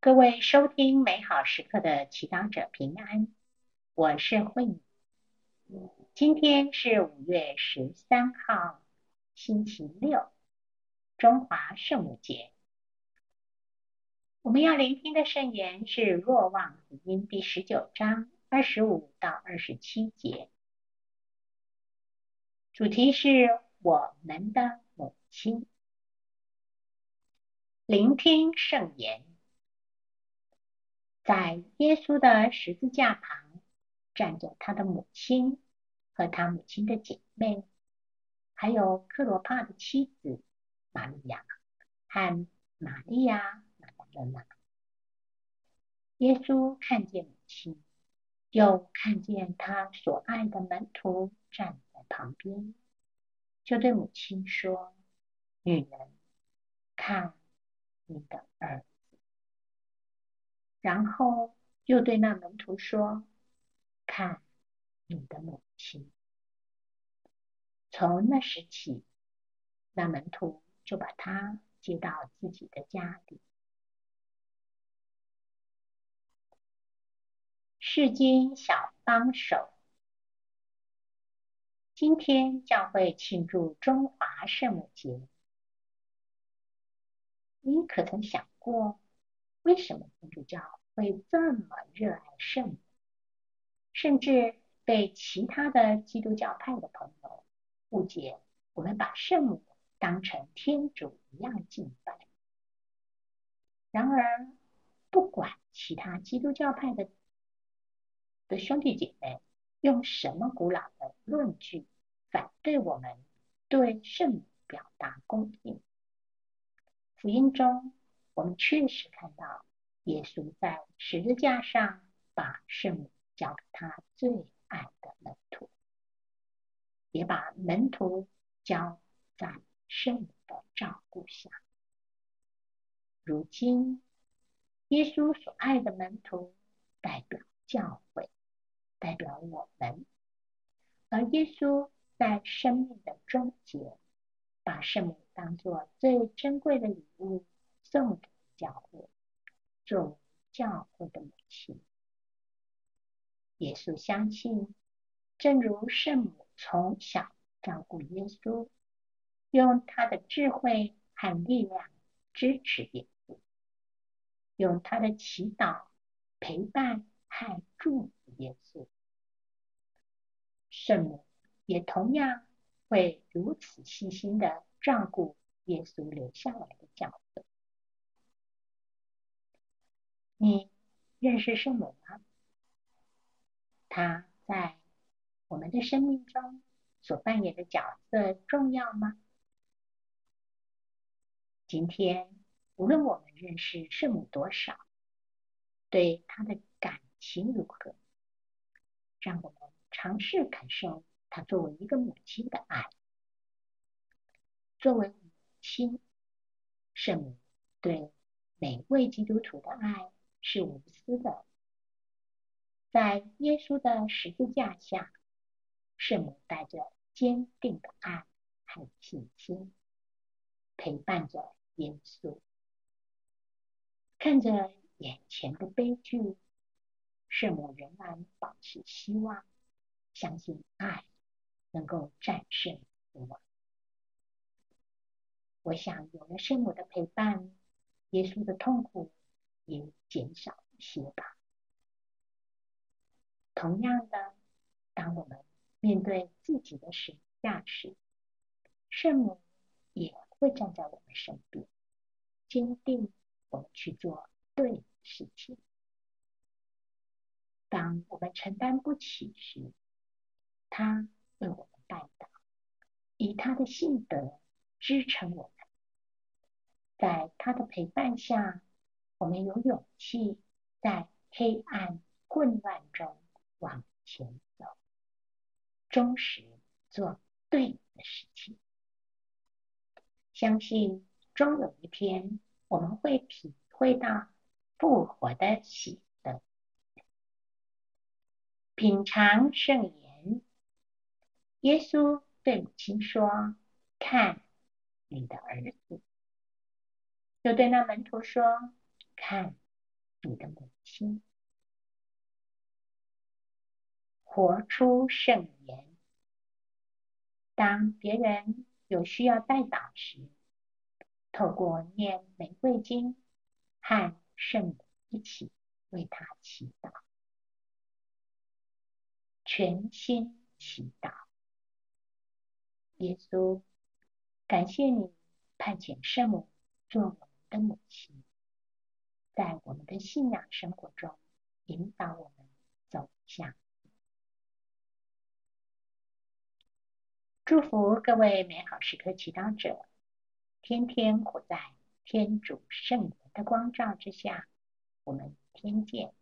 各位收听美好时刻的祈祷者平安，我是慧敏。今天是五月十三号，星期六，中华圣母节。我们要聆听的圣言是《若望福音》第十九章二十五到二十七节，主题是我们的母亲。聆听圣言。在耶稣的十字架旁，站着他的母亲和他母亲的姐妹，还有克罗帕的妻子玛利亚和玛利亚玛达肋纳。耶稣看见母亲，又看见他所爱的门徒站在旁边，就对母亲说：“女人，看你的儿。”然后又对那门徒说：“看你的母亲。”从那时起，那门徒就把她接到自己的家里。世间小帮手，今天教会庆祝中华圣母节。你可曾想过？为什么天主教会这么热爱圣母，甚至被其他的基督教派的朋友误解，我们把圣母当成天主一样敬拜？然而，不管其他基督教派的的兄弟姐妹用什么古老的论据反对我们对圣母表达恭敬，福音中。我们确实看到，耶稣在十字架上把圣母交给他最爱的门徒，也把门徒交在圣母的照顾下。如今，耶稣所爱的门徒代表教会，代表我们，而耶稣在生命的终结，把圣母当作最珍贵的礼物。送给教会，作为教会的母亲。耶稣相信，正如圣母从小照顾耶稣，用她的智慧和力量支持耶稣，用她的祈祷陪伴和祝福耶稣，圣母也同样会如此细心的照顾耶稣留下来的教你认识圣母吗？她在我们的生命中所扮演的角色重要吗？今天，无论我们认识圣母多少，对她的感情如何，让我们尝试感受她作为一个母亲的爱。作为母亲，圣母对每位基督徒的爱。是无私的，在耶稣的十字架下，圣母带着坚定的爱和信心，陪伴着耶稣，看着眼前的悲剧，圣母仍然保持希望，相信爱能够战胜死亡。我想，有了圣母的陪伴，耶稣的痛苦。也减少一些吧。同样的，当我们面对自己的十字架时，圣母也会站在我们身边，坚定我们去做对的事情。当我们承担不起时，他为我们代祷，以他的信德支撑我们，在他的陪伴下。我们有勇气在黑暗混乱中往前走，忠实做对的事情。相信终有一天，我们会体会到复活的喜乐。品尝圣言，耶稣对母亲说：“看你的儿子。”又对那门徒说。看你的母亲。活出圣言。当别人有需要代祷时，透过念玫瑰经和圣母一起为他祈祷，全心祈祷。耶稣，感谢你派遣圣母做我们的母亲，在我们的信仰生活中引导我们走向。祝福各位美好时刻祈祷者，天天活在天主圣言的光照之下。我们天见。